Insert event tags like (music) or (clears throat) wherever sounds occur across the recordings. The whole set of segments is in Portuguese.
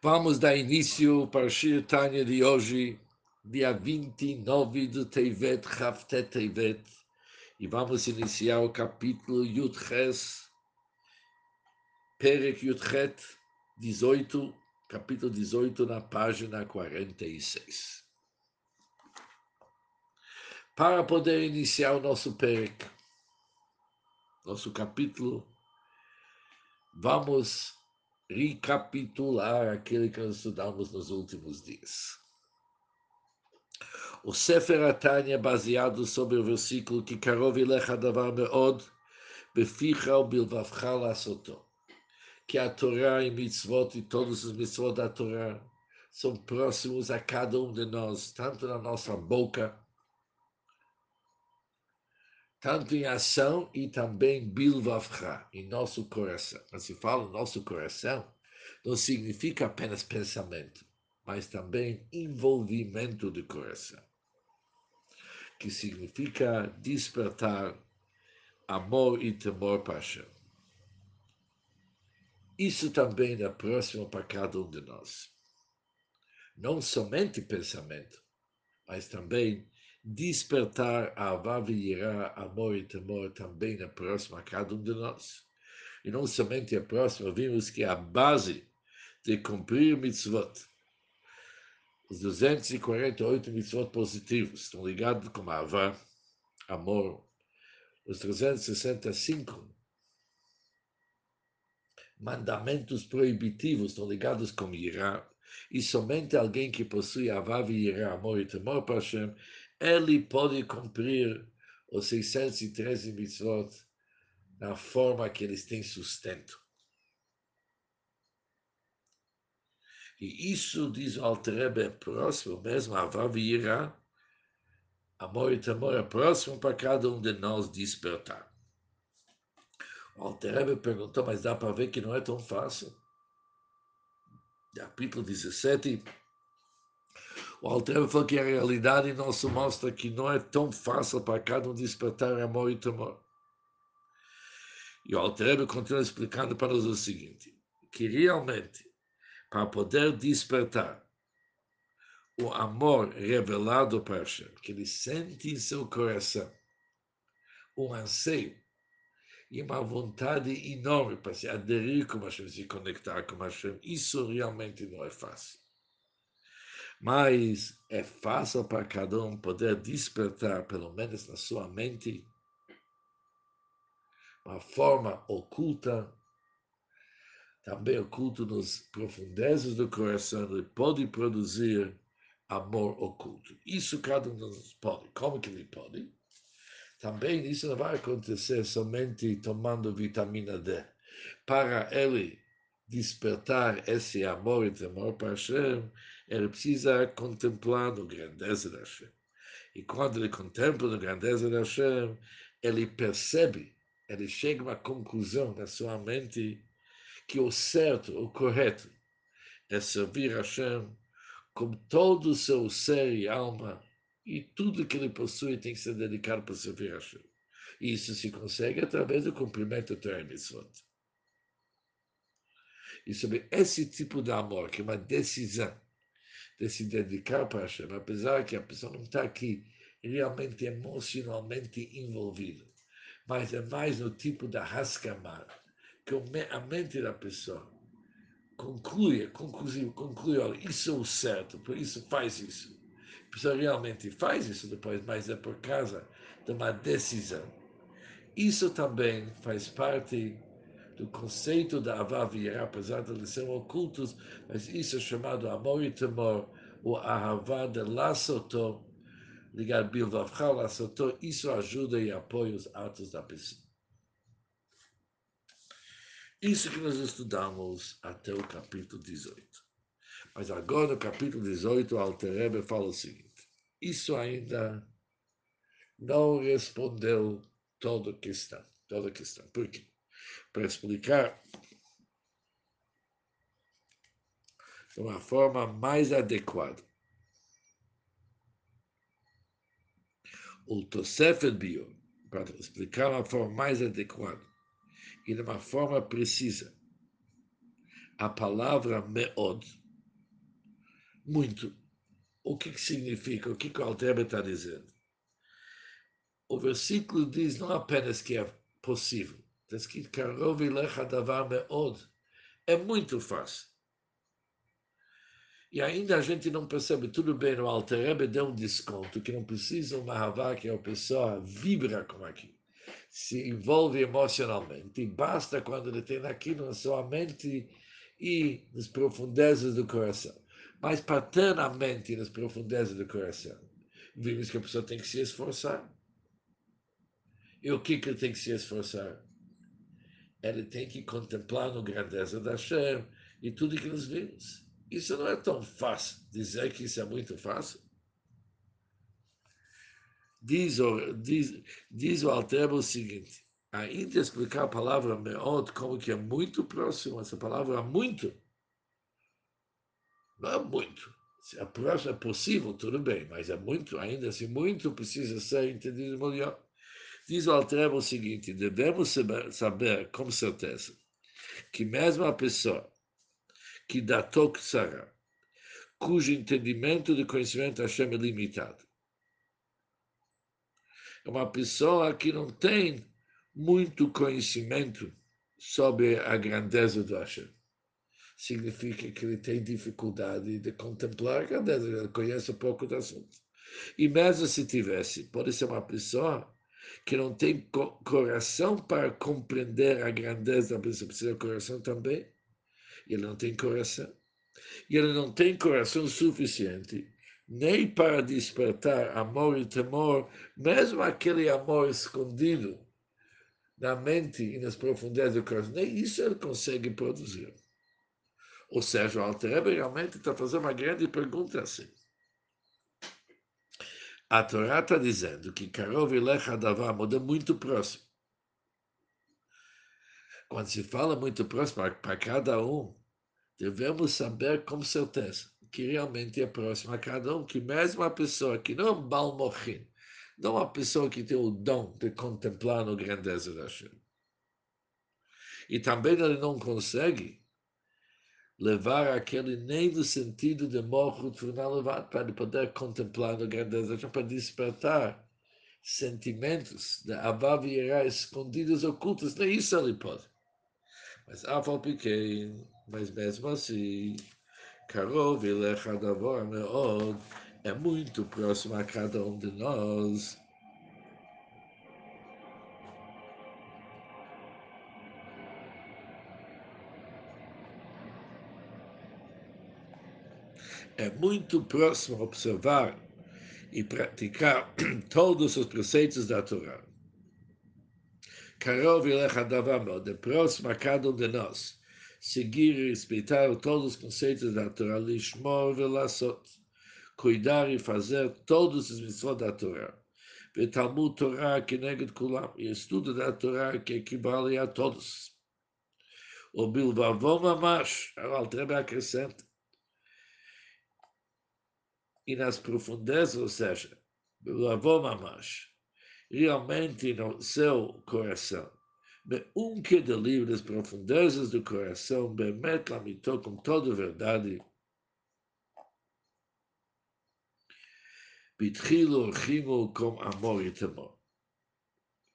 Vamos dar início para o Shir de hoje, dia 29 de Tevet, Haftet Tevet, e vamos iniciar o capítulo Yudches, Perek Yudchet 18, capítulo 18, na página 46. Para poder iniciar o nosso Perek, nosso capítulo, vamos recapitular aquilo que nós estudamos nos últimos dias. O Sefer Atanya é baseado sobre o versículo que Karov Davar Meod Beficha Bilvavcha Lasoto que a Torá e mitzvot e todos os mitzvot da Torá são próximos a cada um de nós, tanto na nossa boca, tanto em ação e também bilvavcha, em nosso coração. Quando se fala nosso coração, não significa apenas pensamento, mas também envolvimento do coração, que significa despertar amor e temor para. Isso também é próximo para cada um de nós. Não somente pensamento, mas também despertar a Avav irá, amor e temor também é próximo a cada um de nós. E não somente é próximo, vimos que a base de cumprir mitzvot, os 248 mitzvot positivos estão ligados com a Avá, amor, os 365 mandamentos proibitivos estão ligados com Irá, e somente alguém que possui Avav e Irá, amor e temor para Hashem, ele pode cumprir os 613 mitzvot na forma que eles têm sustento. E isso, diz o Alterebe, é próximo mesmo, Avav e Irá, amor e temor é próximo para cada um de nós despertar. O Alterebe perguntou, mas dá para ver que não é tão fácil. Capítulo 17. O Alterebe falou que a realidade nos mostra que não é tão fácil para cada um despertar amor e temor. E o Alterebe continua explicando para nós o seguinte, que realmente, para poder despertar o amor revelado para Hashem, que ele sente em seu coração, um anseio e uma vontade enorme para se aderir com Hashem, se conectar com Hashem. Isso realmente não é fácil. Mas é fácil para cada um poder despertar, pelo menos na sua mente, uma forma oculta, também oculto nas profundezas do coração, ele pode produzir amor oculto. Isso cada um de pode. Como que ele pode? Também isso não vai acontecer somente tomando vitamina D. Para ele despertar esse amor e temor para Hashem, ele precisa contemplar a grandeza de Hashem. E quando ele contempla a grandeza de Hashem, ele percebe, ele chega a uma conclusão na sua mente que o certo, o correto, é servir Hashem com todo o seu ser e alma e tudo que ele possui tem que ser dedicado para servir a Hashem. E isso se consegue através do cumprimento do Torah Mitzvot. E sobre esse tipo de amor, que é uma decisão de se dedicar para Hashem, apesar que a pessoa não está aqui realmente emocionalmente envolvida, mas é mais no tipo da rascamar, que a mente da pessoa conclui, conclui, conclui, olha, isso é o certo, por isso faz isso a pessoa realmente faz isso depois, mas é por causa de uma decisão. Isso também faz parte do conceito da Avavira, apesar de eles serem ocultos, mas isso é chamado amor e temor, de Lassoto, ligar Bilvavcha Lassoto, isso ajuda e apoia os atos da pessoa. Isso que nós estudamos até o capítulo 18. Mas agora, no capítulo 18, o Alter fala o seguinte: isso ainda não respondeu toda a questão. Toda a questão. Por quê? Para explicar de uma forma mais adequada. O Tosefet Bio, para explicar uma forma mais adequada e de uma forma precisa, a palavra meod, muito. O que, que significa? O que, que o Altrebe está dizendo? O versículo diz não apenas que é possível, está davar meod. É muito fácil. E ainda a gente não percebe, tudo bem, o Alter deu um desconto, que não precisa uma Havá, que a pessoa vibra com aquilo, se envolve emocionalmente. E basta quando ele tem aquilo na sua mente e nas profundezas do coração. Mas paternamente nas profundezas do coração. Vimos que a pessoa tem que se esforçar. E o que, que ele tem que se esforçar? Ele tem que contemplar no grandeza da Hashem e tudo que nós vimos. Isso não é tão fácil. Dizer que isso é muito fácil. Diz diz, diz o Altero o seguinte: ainda explicar a palavra meot como que é muito próximo, essa palavra muito. Não é muito. Se é próximo, é possível, tudo bem, mas é muito, ainda assim, muito precisa ser entendido melhor. Diz o Altrebo o seguinte: devemos saber, saber com certeza que mesmo a pessoa que dá toque cujo entendimento de conhecimento Hashem é limitado, é uma pessoa que não tem muito conhecimento sobre a grandeza do Hashem. Significa que ele tem dificuldade de contemplar a grandeza, ele conhece pouco do assunto. E mesmo se tivesse, pode ser uma pessoa que não tem coração para compreender a grandeza da pessoa, precisa de coração também. Ele não tem coração. E ele não tem coração suficiente nem para despertar amor e temor, mesmo aquele amor escondido na mente e nas profundezas do coração, nem isso ele consegue produzir. Ou seja, o Alter realmente está fazendo uma grande pergunta assim. A Torá está dizendo que Karov e Davar é muito próximo. Quando se fala muito próximo para cada um, devemos saber com certeza que realmente é próximo a cada um, que mesmo a pessoa que não é um balmochin, não uma pessoa que tem o dom de contemplar a grandeza da Hashem. E também ele não consegue levar aquele nem no sentido de morro levado para poder contemplar a grandeza da para despertar sentimentos de Avav e escondidos, ocultos, nem isso ele pode. Mas Aval pequeno, mas mesmo assim, Karov Elecha Davor Meod é muito próximo a cada um de nós. É muito próximo observar e praticar (clears throat) todos os preceitos da Torá. Karov Elecha Davar Meod é próximo a cada um de nós seguir e respeitar todos os conceitos da Torá, lishmor velassot, cuidar e fazer todos os mitzvot da Torá. Talmud Torá que neged kulam, e estudo da Torá que equivale a todos. O bilvavó mamash, o Altrebe acrescenta, e nas profundezas, ou seja, bilvavó mamash, realmente no seu coração, um que livre das profundezas do coração, Bemet lamitou com toda verdade. Bitchilo rimo com amor e temor.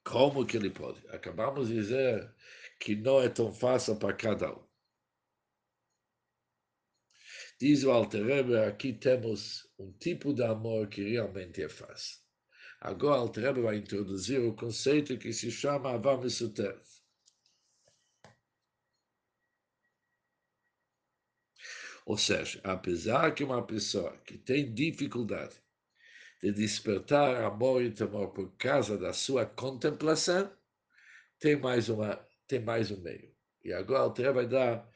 Como que ele pode? Acabamos de dizer que não é tão fácil para cada um. Diz o Alterebe, aqui temos um tipo de amor que realmente é fácil. Agora, o Altrebe vai introduzir o conceito que se chama Mesuter. Ou seja, apesar que uma pessoa que tem dificuldade de despertar amor e temor por causa da sua contemplação, tem mais, uma, tem mais um meio. E agora o Altrebe vai dar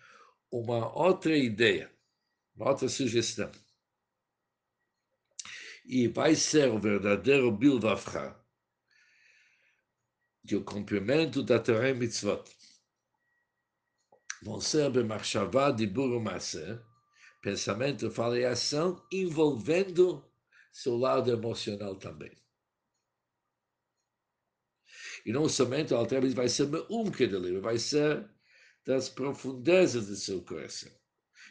uma outra ideia, uma outra sugestão e vai ser o verdadeiro Bilvavcha, que o cumprimento da Torah Mitzvot vão ser Bemachshavá de Burumase, pensamento, fala e ação, envolvendo seu lado emocional também. E não somente o Alter vai ser um que vai ser das profundezas do seu coração.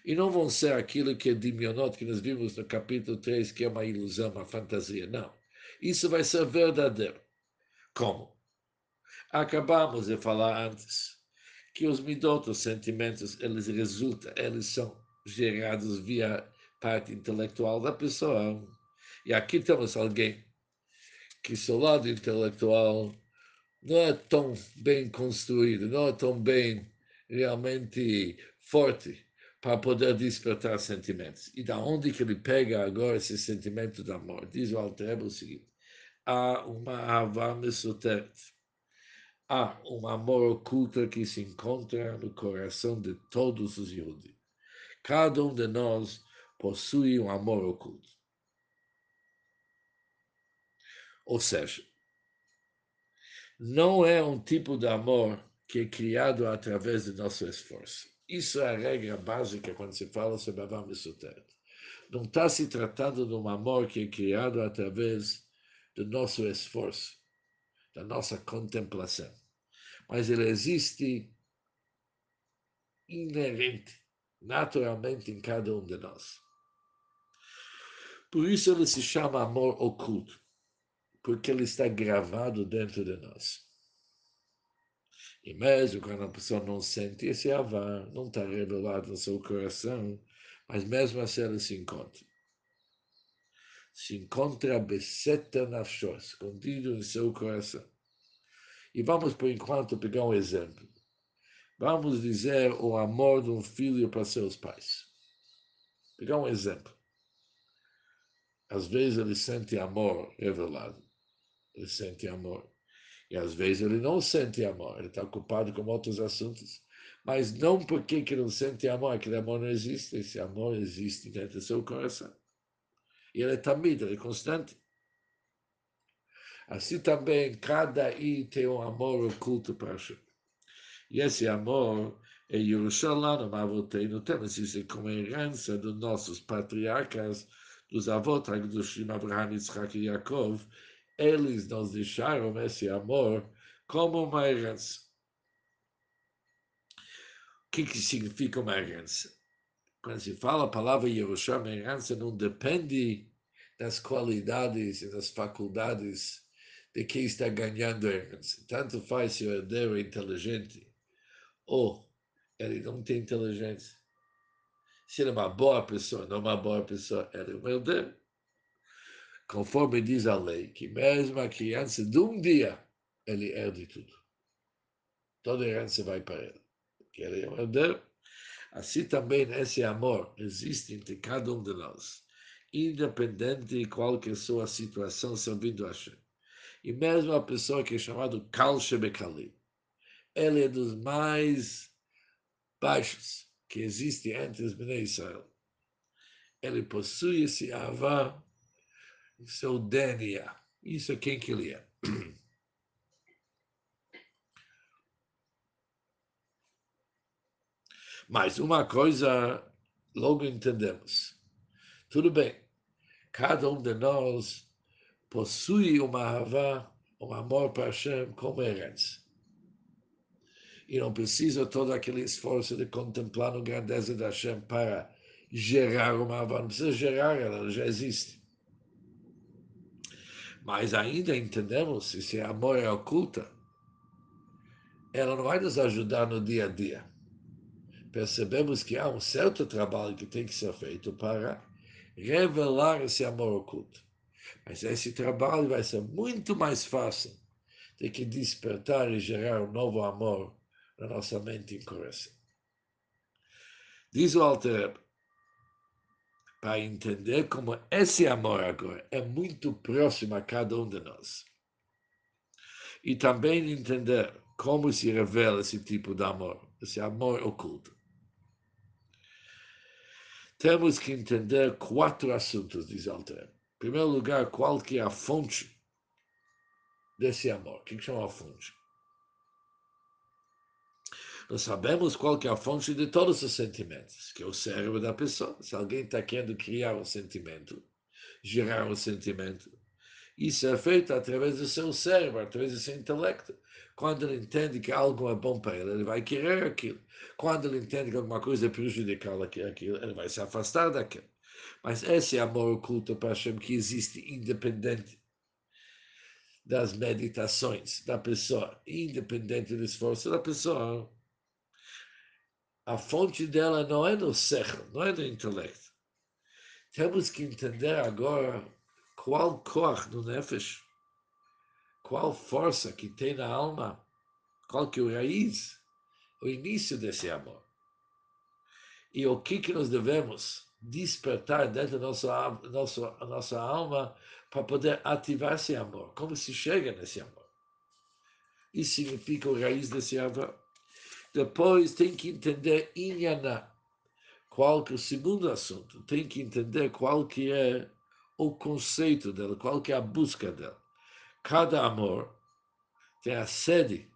E não vão ser aquilo que é dimionot, que nós vimos no capítulo 3, que é uma ilusão, uma fantasia. Não. Isso vai ser verdadeiro. Como? Acabamos de falar antes que os midot, os sentimentos, eles resultam, eles são gerados via parte intelectual da pessoa. E aqui temos alguém que seu lado intelectual não é tão bem construído, não é tão bem realmente forte para poder despertar sentimentos. E da onde que ele pega agora esse sentimento de amor? Diz o Alter o seguinte, há uma Havá Mesoteret, há um amor oculto que se encontra no coração de todos os Yehudi. Cada um de nós possui um amor oculto. Ou seja, não é um tipo de amor que é criado através do nosso esforço. Isso é a regra básica quando se fala sobre Avam Mesuteret. Não está se tratando de um amor que é criado através do nosso esforço, da nossa contemplação. Mas ele existe inerente, naturalmente em cada um de nós. Por isso ele se chama amor oculto, porque ele está gravado dentro de nós. E mesmo quando a pessoa não sente esse avar, não está revelado no seu coração, mas mesmo assim ele se encontra. Se encontra beseta nafshó, escondido em seu coração. E vamos, por enquanto, pegar um exemplo. Vamos dizer o amor de um filho para seus pais. Pegar um exemplo. Às vezes ele sente amor revelado. Ele sente amor. E às vezes ele não sente amor. Ele está ocupado com outros assuntos. Mas não porque que não sente amor, aquele amor não existe. Esse amor existe dentro do seu coração. E ele é tamid, ele é constante. Assim também, cada I tem um amor oculto para Hashem. E esse amor é Yerushalayim, Avoteinu, temos isso como herança dos nossos patriarcas, dos avós Agdushim, Abraham, Yitzhak e Yaakov, eles nos deixaram esse amor como uma herança. O que, que significa uma herança? Quando se fala a palavra Yerushalayim, herança não depende das qualidades e das faculdades de quem está ganhando a herança. Tanto faz se o herdeiro é inteligente ou ele não tem inteligência. Se ele é uma boa pessoa, não uma boa pessoa, ele é um herdeiro. Conforme diz a lei, que mesmo a criança de um dia, ele herde tudo. Toda herança vai para ele. Porque ele é herdeiro. Assim também esse amor existe entre cada um de nós, independente de qual que seja a situação servindo a Hashem. E mesmo a pessoa que é chamada Kal Shebekalim, ele é dos mais baixos que existe entre os Bnei Israel. Ele possui esse avá seu DNA. Isso é quem que ele é. (clears throat) Mas uma coisa logo entendemos. Tudo bem, cada um de nós possui uma avá, um amor para Hashem como herança e não precisa todo aquele esforço de contemplar a grandeza da Hashem para gerar uma avó. Não precisa gerar, ela já existe. Mas ainda entendemos, se esse amor é oculta, ela não vai nos ajudar no dia a dia. Percebemos que há um certo trabalho que tem que ser feito para revelar esse amor oculto. Mas esse trabalho vai ser muito mais fácil de que despertar e gerar um novo amor na nossa mente e coração. Diz o Alter para entender como esse amor agora é muito próximo a cada um de nós. E também entender como se revela esse tipo de amor, esse amor oculto. Temos que entender quatro assuntos, diz Alter. Em primeiro lugar, qual que é a fonte desse amor? O que chama a fonte? Nós sabemos qual que é a fonte de todos os sentimentos, que é o cérebro da pessoa. Se alguém está querendo criar um sentimento, gerar um sentimento, Isso é feito através do seu cérebro, através do seu intelecto. Quando ele entende que algo é bom para ele, ele vai querer aquilo. Quando ele entende que alguma coisa é prejudicial aquilo, ele vai se afastar daquilo. Mas esse amor oculto para Hashem que existe independente das meditações da pessoa, independente do esforço da pessoa, a fonte dela não é no cerro, não é no intelecto. Temos que entender agora qual cor no nefesh, qual força que tem na alma, qual que é o raiz, o início desse amor. E o que, que nós devemos despertar dentro da nossa, nossa, nossa alma para poder ativar esse amor. Como se chega nesse amor? Isso significa o raiz desse amor. Depois tem que entender Inyaná, qual que é o segundo assunto. Tem que entender qual que é o conceito dela, qual que é a busca dela. Cada amor tem a sede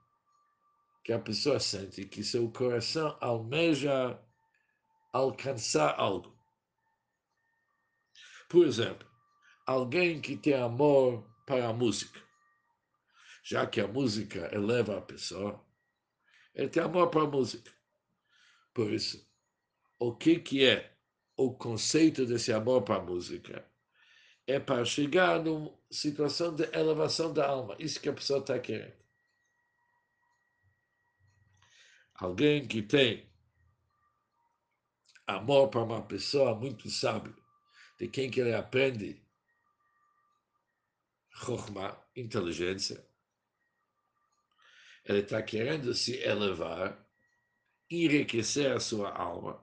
que a pessoa sente, que seu coração almeja alcançar algo. Por exemplo, alguém que tem amor para a música, já que a música eleva a pessoa, ele tem amor para a música. Por isso, o que, que é o conceito desse amor para a música? É para chegar numa situação de elevação da alma. Isso que a pessoa está querendo. Alguém que tem amor para uma pessoa muito sábio, de quem que ele aprende Chokhmah, inteligência. Ele está querendo se elevar, enriquecer a sua alma,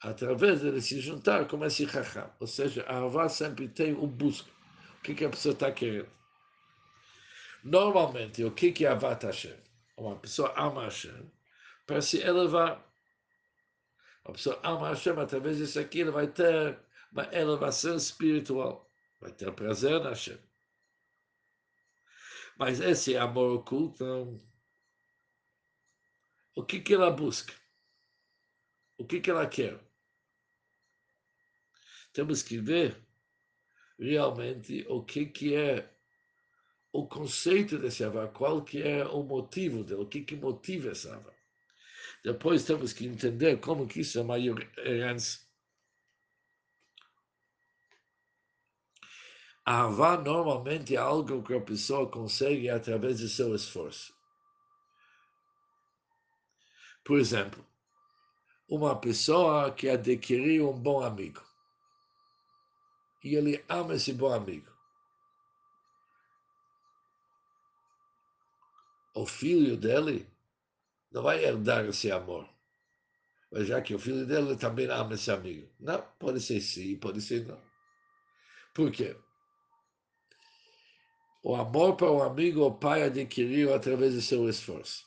através de se juntar com esse Chacham. Ou seja, a Avá sempre tem o busca. O que, que a pessoa está querendo? Normalmente, o que, que é Avat Hashem? Uma pessoa ama Hashem para se elevar. Uma pessoa ama Hashem, através disso aqui, ele vai ter uma elevação espiritual. Vai ter prazer na Hashem. Mas esse amor oculto, o que, que ela busca? O que, que ela quer? Temos que ver realmente o que, que é o conceito desse avá, qual que é o motivo dele, o que, que motiva esse avá. Depois temos que entender como que isso é uma herança. A normalmente é algo que a pessoa consegue através do seu esforço. Por exemplo, uma pessoa que adquiriu um bom amigo. E ele ama esse bom amigo. O filho dele não vai herdar esse amor. Mas já que o filho dele também ama esse amigo. Não, pode ser sim, pode ser não. Por quê? O amor para o amigo o pai adquiriu através do seu esforço.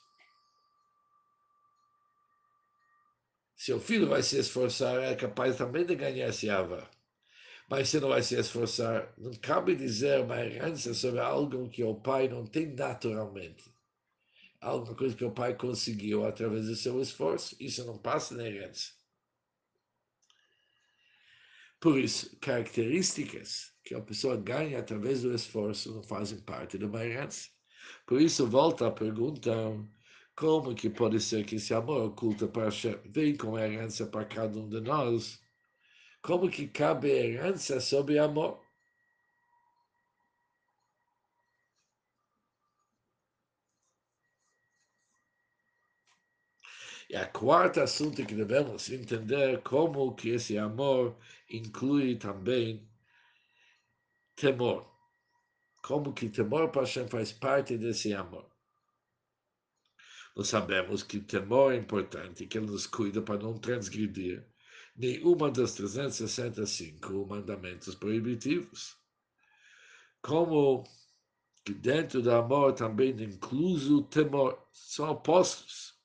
Seu filho vai se esforçar, é capaz também de ganhar esse ava. Mas se não vai se esforçar, não cabe dizer uma herança sobre algo que o pai não tem naturalmente. Alguma coisa que o pai conseguiu através do seu esforço, isso não passa na herança. Por isso, características que a pessoa ganha através do esforço não fazem parte de uma herança. Por isso, volta a pergunta, como que pode ser que esse amor oculto para Hashem vem com a herança para cada um de nós? Como que cabe herança sobre amor? E a quarta assunto que devemos entender como que esse amor inclui também temor. Como que temor para Hashem faz parte desse amor. Nós sabemos que temor é importante, que ele nos cuida para não transgredir nenhuma das 365 mandamentos proibitivos. Como que dentro do amor também incluso o temor, são opostos.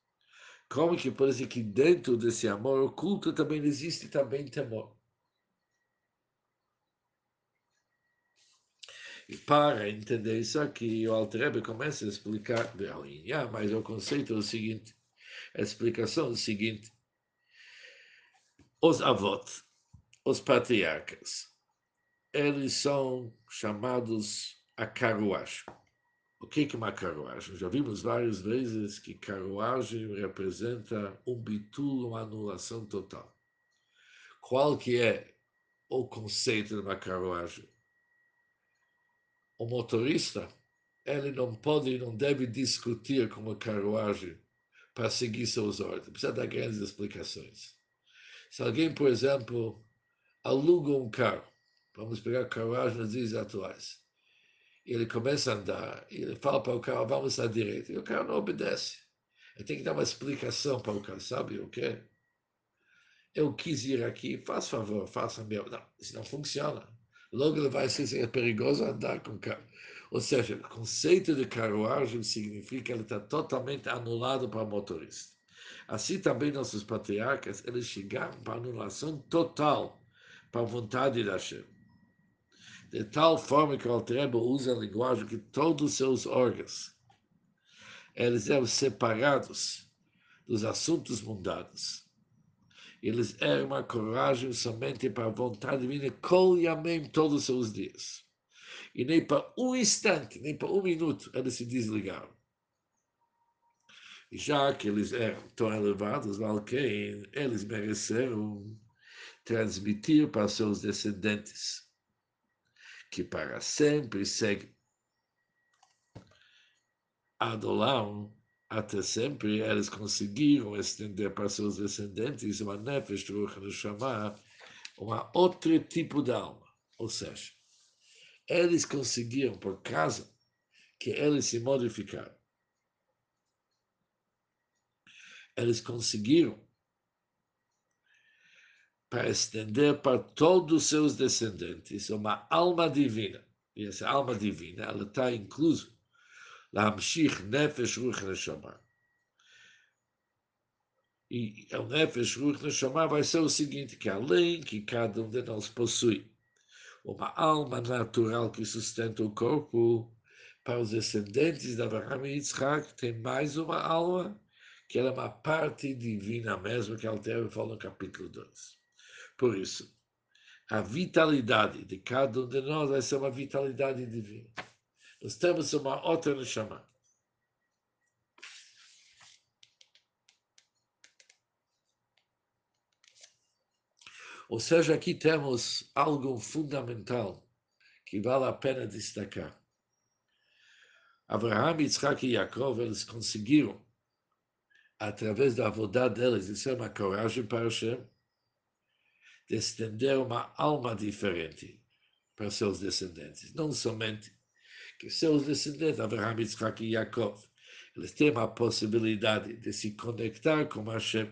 Como que pode ser que dentro desse amor oculto também existe também temor. E para entender isso aqui, o Altrebe começa a explicar, mas o conceito é o seguinte, a explicação é o seguinte, os avós, os patriarcas, eles são chamados a carruagem. O que é uma carruagem? Já vimos várias vezes que carruagem representa um bitul, uma anulação total. Qual que é o conceito de uma carruagem? O motorista, ele não pode e não deve discutir com a carruagem para seguir seus ordens. Precisa dar grandes explicações. Se alguém, por exemplo, aluga um carro, vamos pegar carruagem nos dias atuais, ele começa a andar, ele fala para o carro, vamos à direita, e o carro não obedece. Ele tem que dar uma explicação para o carro, sabe o quê? Eu quis ir aqui, faz favor, faça meu. Não, isso não funciona. Logo ele vai ser é perigoso andar com carro. Ou seja, o conceito de carruagem significa que ele está totalmente anulado para o motorista. Assim também nossos patriarcas, eles chegaram para anulação total para a vontade da Hashem. De tal forma que o Altreba usa a linguagem que todos os seus órgãos, eles eram separados dos assuntos mundanos. Eles eram uma coragem somente para a vontade divina, kol yamem, todos os seus dias. E nem para um instante, nem para um minuto, eles se desligaram. E já que eles eram tão elevados, eles mereceram transmitir para seus descendentes que para sempre seguem Adolam, até sempre eles conseguiram estender para seus descendentes uma nefesh chamar uma outro tipo de alma. Ou seja, eles conseguiram, por causa que eles se modificaram, eles conseguiram para estender para todos os seus descendentes uma alma divina. E essa alma divina, ela está incluso להמשיך nefesh ruach neshama. E o nefesh ruach neshama vai ser o seguinte, que além que cada um de nós possui uma alma natural que sustenta o corpo, para os descendentes de Abraham e Yitzhak tem mais uma alma, que é uma parte divina mesmo, que Alter fala no capítulo 2. Por isso, a vitalidade de cada um de nós ser uma vitalidade divina. Nós temos uma outra Neshama. Ou seja, aqui temos algo fundamental que vale a pena destacar. Abraham, Yitzhak e Yaakov, eles conseguiram, através da avodá deles, isso é uma coragem para Hashem, de estender uma alma diferente para seus descendentes. Não somente que seus descendentes, Abraham, Yitzhak e Yaakov, eles têm a possibilidade de se conectar com Hashem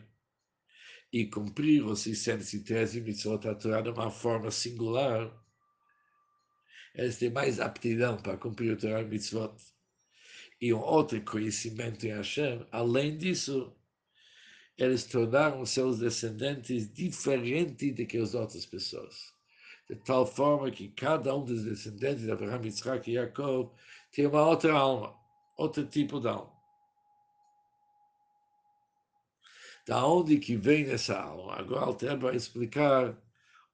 e cumprir os 613 mitzvot da Torá de uma forma singular, eles têm mais aptidão para cumprir o Torá mitzvot. E um outro conhecimento em Hashem, além disso, eles tornaram seus descendentes diferentes do que as outras pessoas. De tal forma que cada um dos descendentes de Abraham, Yitzhak e Jacob tem uma outra alma, outro tipo de alma. Da onde que vem essa alma? Agora Alter vai explicar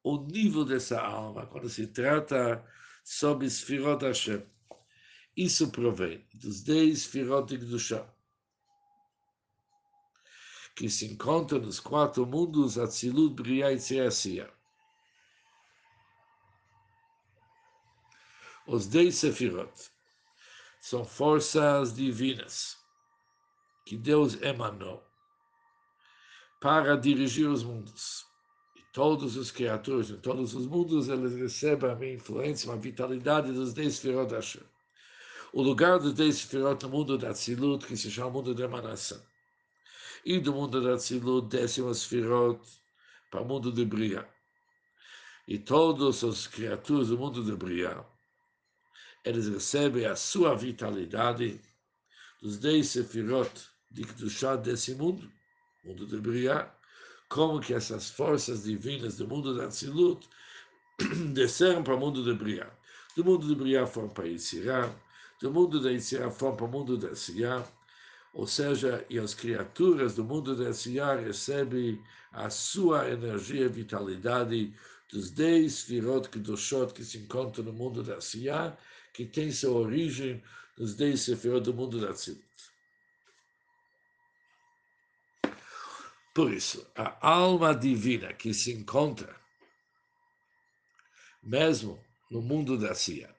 o nível dessa alma quando se trata sobre Sfirot Hashem. Isso provém dos dez Sfirot de Gdusha que se encontra nos quatro mundos Atzilut, Briah e Tziasia. Os dez Sefirot são forças divinas que Deus emanou para dirigir os mundos. E todos os criaturas em todos os mundos, eles recebem a influência, a vitalidade dos dez Sefirot Hashem. O lugar dos dez Sefirot no mundo da Tzilut, que se chama o mundo da emanação e do mundo da Tzilut descem as Sfirot para o mundo de Bria. E todas as criaturas do mundo de Bria, eles recebem a sua vitalidade dos dez Sefirot de Kedushá desse mundo, mundo de Bria, como que essas forças divinas do mundo da Tzilut (clears throat) desceram para o mundo de Bria. Do mundo de Bria foram para Yitzirá, do mundo da Yitzirá foram para o mundo da Siyah, ou seja, e as criaturas do mundo desse ar recebem a sua energia e vitalidade dos dez Sfirot Kedoshot que se encontram no mundo da Siyah, que tem sua origem nos dez Sefirot do mundo da Tzilut. Por isso, a alma divina que se encontra mesmo no mundo da Siyah,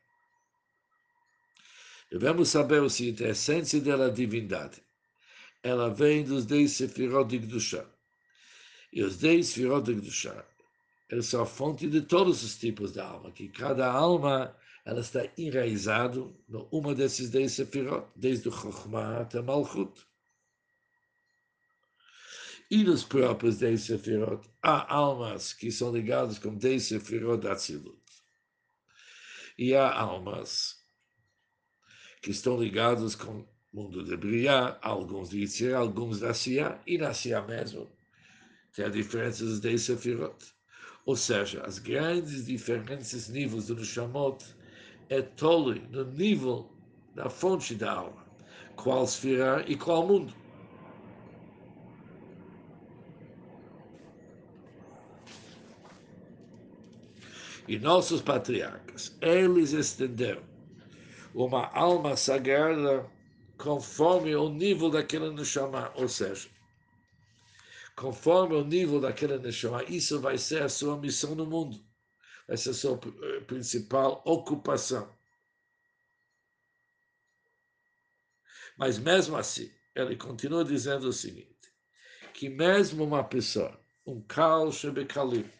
devemos saber o seguinte, a essência dela divindade. Ela vem dos dez Sefirot de Gdusha. E os dez Sefirot de Gdusha eles são a fonte de todos os tipos de alma, que cada alma ela está enraizada numa desses dez sefirot, desde o Chokhmah até Malchut. E nos próprios dez sefirot, há almas que são ligadas com dez sefirot da Tzilut. E há almas que estão ligadas com o mundo de Briah, alguns de Yitzhak, alguns da Siyah, e na Siyah mesmo tem a diferença dos dez sefirot. Ou seja, as grandes diferenças níveis do Neshamot é tole no nível da fonte da alma, qual esfera e qual mundo. E nossos patriarcas, eles estenderam uma alma sagrada conforme o nível daquele Neshama, ou seja, conforme o nível daquela Neshama, isso vai ser a sua missão no mundo, vai ser a sua eh, principal ocupação. Mas mesmo assim, ele continua dizendo o seguinte, que mesmo uma pessoa, um Kal Shebekalim,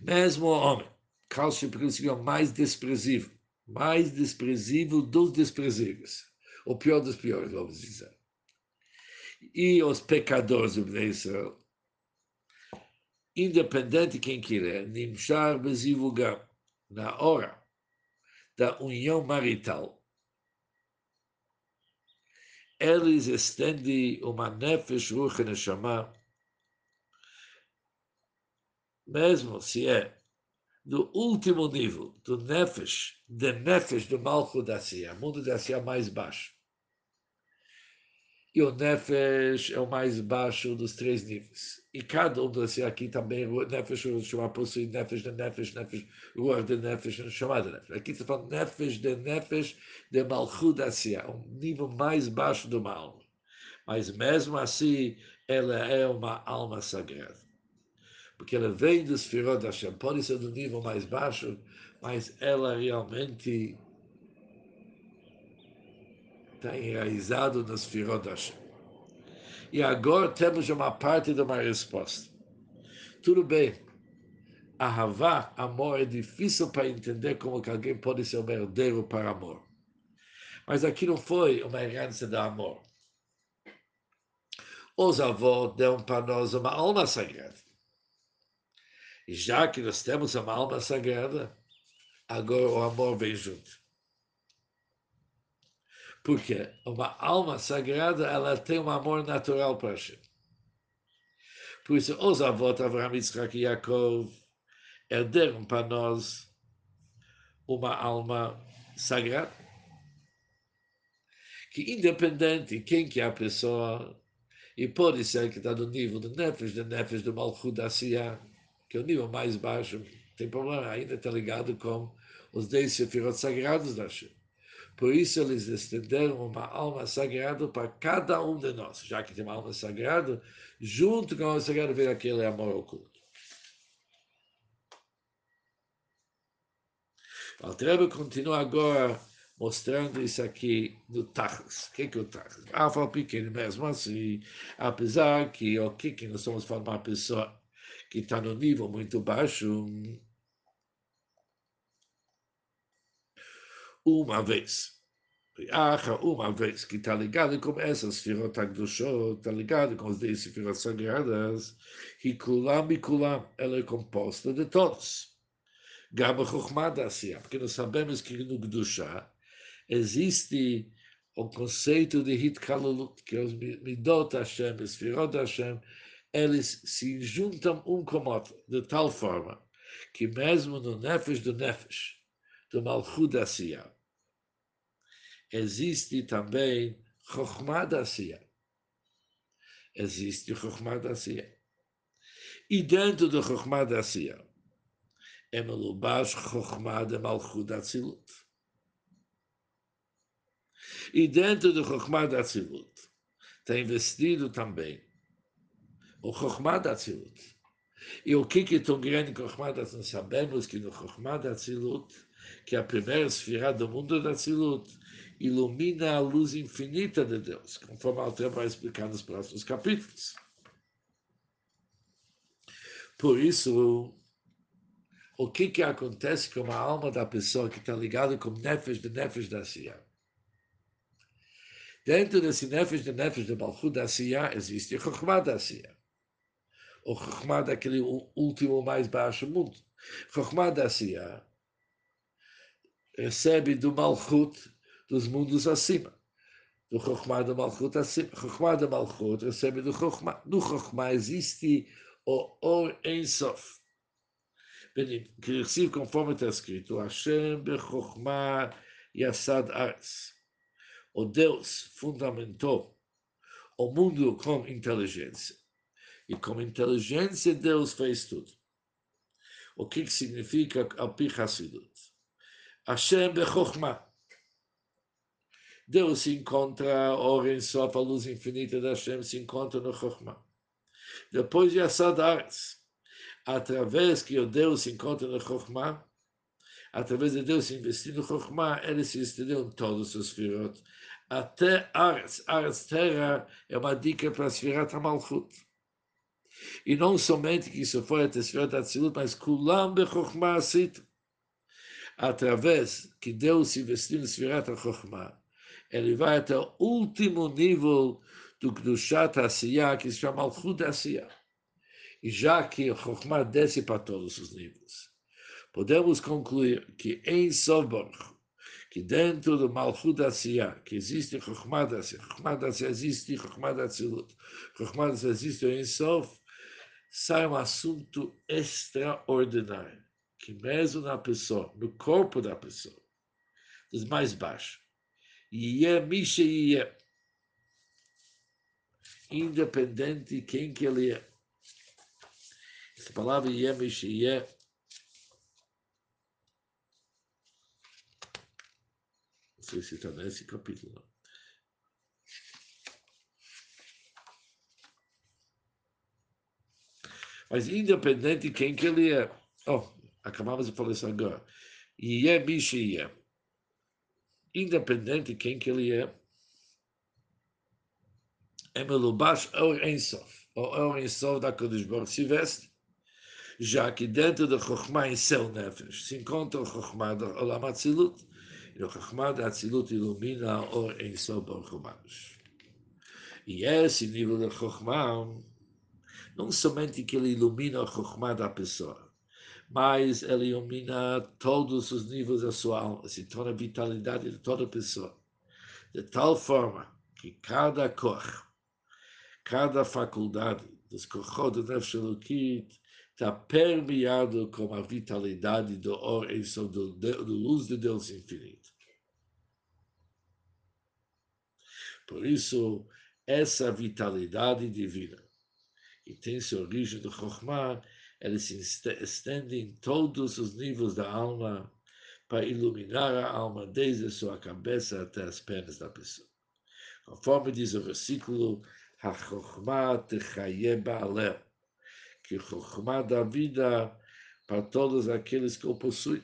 mesmo o homem, Kal Shebekalim é mais desprezível, mais desprezível dos desprezíveis o pior dos piores, vamos dizer. E os pecadores de Israel, independente de quem quiser, Nimshar Bezivugam, na hora da união marital, eles estendem uma nefesh ruch neshama, mesmo se é do último nível, do nefesh, de nefesh do Malchut da mundo da Sia mais baixo e o Nefesh é o mais baixo dos três níveis. E cada um desses aqui também, o Nefesh, o chamar possui Nefesh de Nefesh, Nefesh, Ruach de Nefesh, chamado Nefesh. Aqui está falando Nefesh de Nefesh de Malchut Asiya, um nível mais baixo do mal. Mas mesmo assim, ela é uma alma sagrada. Porque ela vem dos Firot Hashem, pode ser do nível mais baixo, mas ela realmente está enraizado nas Firot Hashem. E agora temos uma parte de uma resposta. Tudo bem, Ahavá, amor, é difícil para entender como que alguém pode ser um herdeiro para amor. Mas aqui não foi uma herança do amor. Os avós deram para nós uma alma sagrada. Já que nós temos uma alma sagrada, agora o amor vem junto. Porque uma alma sagrada, ela tem um amor natural para Hashem. Por isso, os avós Avraham, Yitzhak e Yaakov herderam para nós uma alma sagrada. Que independente de quem que é a pessoa, e pode ser que está no nível do Nefesh, do Nefesh do Malchut da que é o nível mais baixo, tem problema, ainda está ligado com os 10 sefirot sagrados da Hashem. Por isso eles estenderam uma alma sagrada para cada um de nós, já que tem uma alma sagrada, junto com a alma sagrada vem aquele amor oculto. O Altrebe continua agora mostrando isso aqui no Tachlis. O que é o Tachlis? Ah, pequeno mesmo assim, apesar que o que, que nós estamos falando uma pessoa que está no nível muito baixo, uma vez. Uma vez que está ligado com essas firot show, está ligado com as 10 firot sagradas, e kulam e kulam, ela é composta de todos. Gaba Chokhmah Asiya, porque nós sabemos que no Gdusha existe o conceito de Hitkalalut, que os Midot Hashem, os Firot Hashem, eles se juntam um com o outro, de tal forma que mesmo no Nefesh do Nefesh, do Malchut Asiya, existe também Chokhmah Asiya. existe Chokhmah da Asiya. E dentro do Chokhmah da Asiya, é Melubash Chokhmah de Malchut Atzilut. E dentro do Chokhmah da Atzilut, está investido também o Chokhmah da Atzilut. E o que que tão grande Chokhmah da Atzilut? Sabemos que no Chokhmah da Atzilut, que é a primeira esfera do mundo da Atzilut, ilumina a luz infinita de Deus, conforme o tempo vai explicar nos próximos capítulos. Por isso, o que, que acontece com a alma da pessoa que está ligada com nefesh de nefesh da Siyah? Dentro desse nefesh de nefesh de Malchut da Siyah existe Chokhmah da Siyah. O Chokhmah daquele último mais baixo mundo. Chokhmah da Siyah recebe do Malchut dos mundos acima. Do Chokhmah da Malchut acima. Chokhmah da Malchut recebe do Chokhmah. No Chokhmah existe o Or Ensof. Que recebe conforme está escrito, Hashem bechokhmah yasad aretz. O Deus fundamentou o mundo com inteligência. E com inteligência Deus fez tudo. O que, significa Alpi Hassidut? Hashem bechokhmah. Deus se encontra, em só a luz infinita da Hashem se encontra no Chokhmah. Depois de Assad Aretz, através que o Deus se encontra no Chokhmah, através de Deus se investir no Chokhmah, ele se estendeu em todos os firot, até Aretz. Aretz Terra é uma dica para Sfirat HaMalchut. E não somente que isso foi até Sfirat HaTzilut, mas Kulam Bechokhmah Asit. Através que Deus se investiu no Sfirat HaChokhmah, ele vai até o último nível do Kdushat Asiyah, que se chama Malchut Asiyah. E já que o Chokhmah desce para todos os níveis, podemos concluir que em Soborg, que dentro do Malchut Asiyah, que existe Chokhmah Asiyah, Chokhmah Asiyah existe Chokhmah Atzilut, Chokhmah Asiyah existe em Sof, sai um assunto extraordinário, que mesmo na pessoa, no corpo da pessoa, dos mais baixos, Yeh Misha Yeh. Independente de quem que ele é. Essa palavra Yeh Misha Yeh não sei se está nesse capítulo. Mas independente de quem que ele é. Oh, acabamos de falar isso agora. Yeh Misha Yeh independente de quem que ele é, é Melubash Or Ensof, ou Or Ensof da Kodesh Baruch se veste, já que dentro do Chokhmah em Sel Nefesh se encontra o Chokhmah do Olam Atzilut, e o Chokhmah da Atzilut ilumina o Ensof Baruch Humanos. E esse nível de Chokhmah, não somente que ele ilumina o Chokhmah da pessoa, mas ele ilumina todos os níveis da sua alma, se torna a vitalidade de toda pessoa. De tal forma que cada cor, cada faculdade dos Kochot do Nefesh Elokit está permeado com a vitalidade do or do, do luz de Deus infinito. Por isso, essa vitalidade divina, que tem sua origem do Chokhmah, ele se estende em todos os níveis da alma para iluminar a alma desde sua cabeça até as pernas da pessoa. Conforme diz o versículo, HaChokhmah techaye ba'aleh, que Chokhmah dá vida para todos aqueles que o possuem.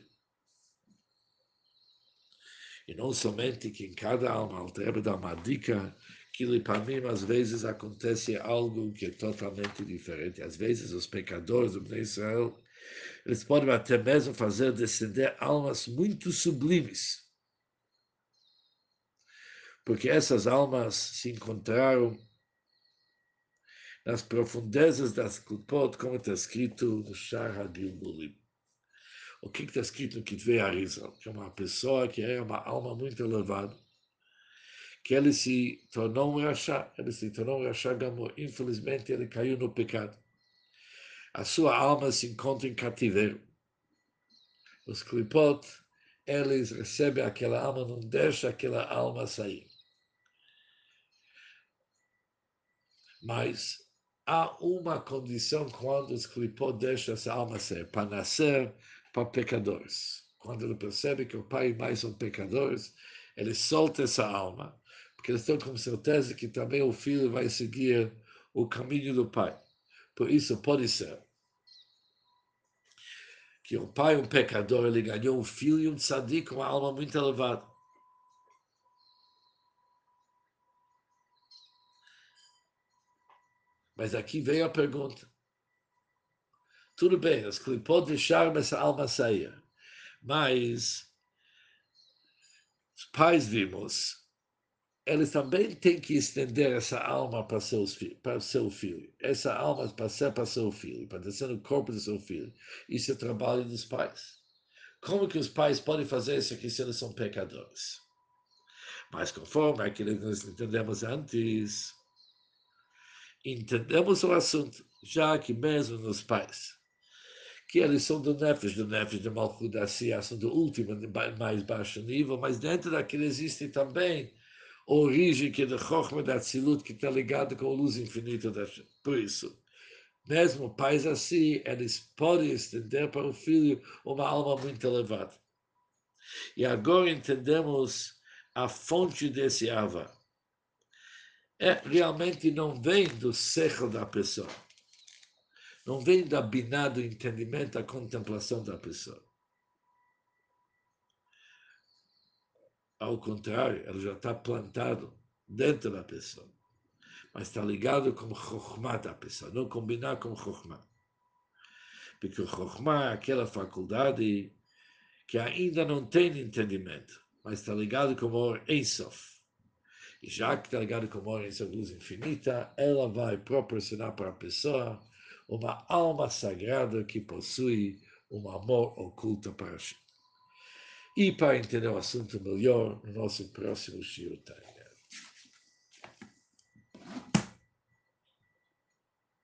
E não somente que em cada alma, Alter dá uma dica que para mim às vezes acontece algo que é totalmente diferente. Às vezes os pecadores do Israel, eles podem até mesmo fazer descender almas muito sublimes. Porque essas almas se encontraram nas profundezas das Klipot, como está escrito no Shar HaGilbulim. O que está escrito no Kitvei Arizal? Que é uma pessoa que é uma alma muito elevada, que ele se tornou um rachá, ele se tornou um rachá gamor. Infelizmente, ele caiu no pecado. A sua alma se encontra em cativeiro. Os clipot, eles recebem aquela alma, não deixam aquela alma sair. Mas há uma condição quando os clipot deixam essa alma ser, para nascer para pecadores. Quando ele percebe que o pai e mãe são pecadores, ele solta essa alma, porque eles estão com certeza que também o filho vai seguir o caminho do pai. Por isso, pode ser que o pai, um pecador, ele ganhou um filho um tzadik com uma alma muito elevada. Mas aqui veio a pergunta. Tudo bem, as pode deixar essa alma sair. Mas os pais vimos, eles também têm que estender essa alma para, seus, para seu filho. Essa alma para ser para seu filho, para descer no corpo do seu filho. Isso é trabalho dos pais. Como que os pais podem fazer isso aqui se eles são pecadores? Mas conforme aquilo que nós entendemos antes, entendemos o assunto, já que mesmo nos pais, que eles são do Nefesh, do Nefesh de Malchut são do último, mais baixo nível, mas dentro daquilo existe também origem que é de Chochma da Tzilut, que está ligado com a luz infinita da Por isso, mesmo pais assim, eles podem estender para o filho uma alma muito elevada. E agora entendemos a fonte desse Ava é, realmente não vem do século da pessoa. Não vem da biná do entendimento, da contemplação da pessoa. Ao contrário, ela já está plantado dentro da pessoa. Mas está ligado com o chokhmah da pessoa, não combinar com o chokhmah. Porque o chokhmah é aquela faculdade que ainda não tem entendimento, mas está ligado com o Ensof e já que está ligado com essa luz infinita, ela vai proporcionar para a pessoa uma alma sagrada que possui um amor oculto para. E para entender o assunto melhor, no nosso próximo Shiotai.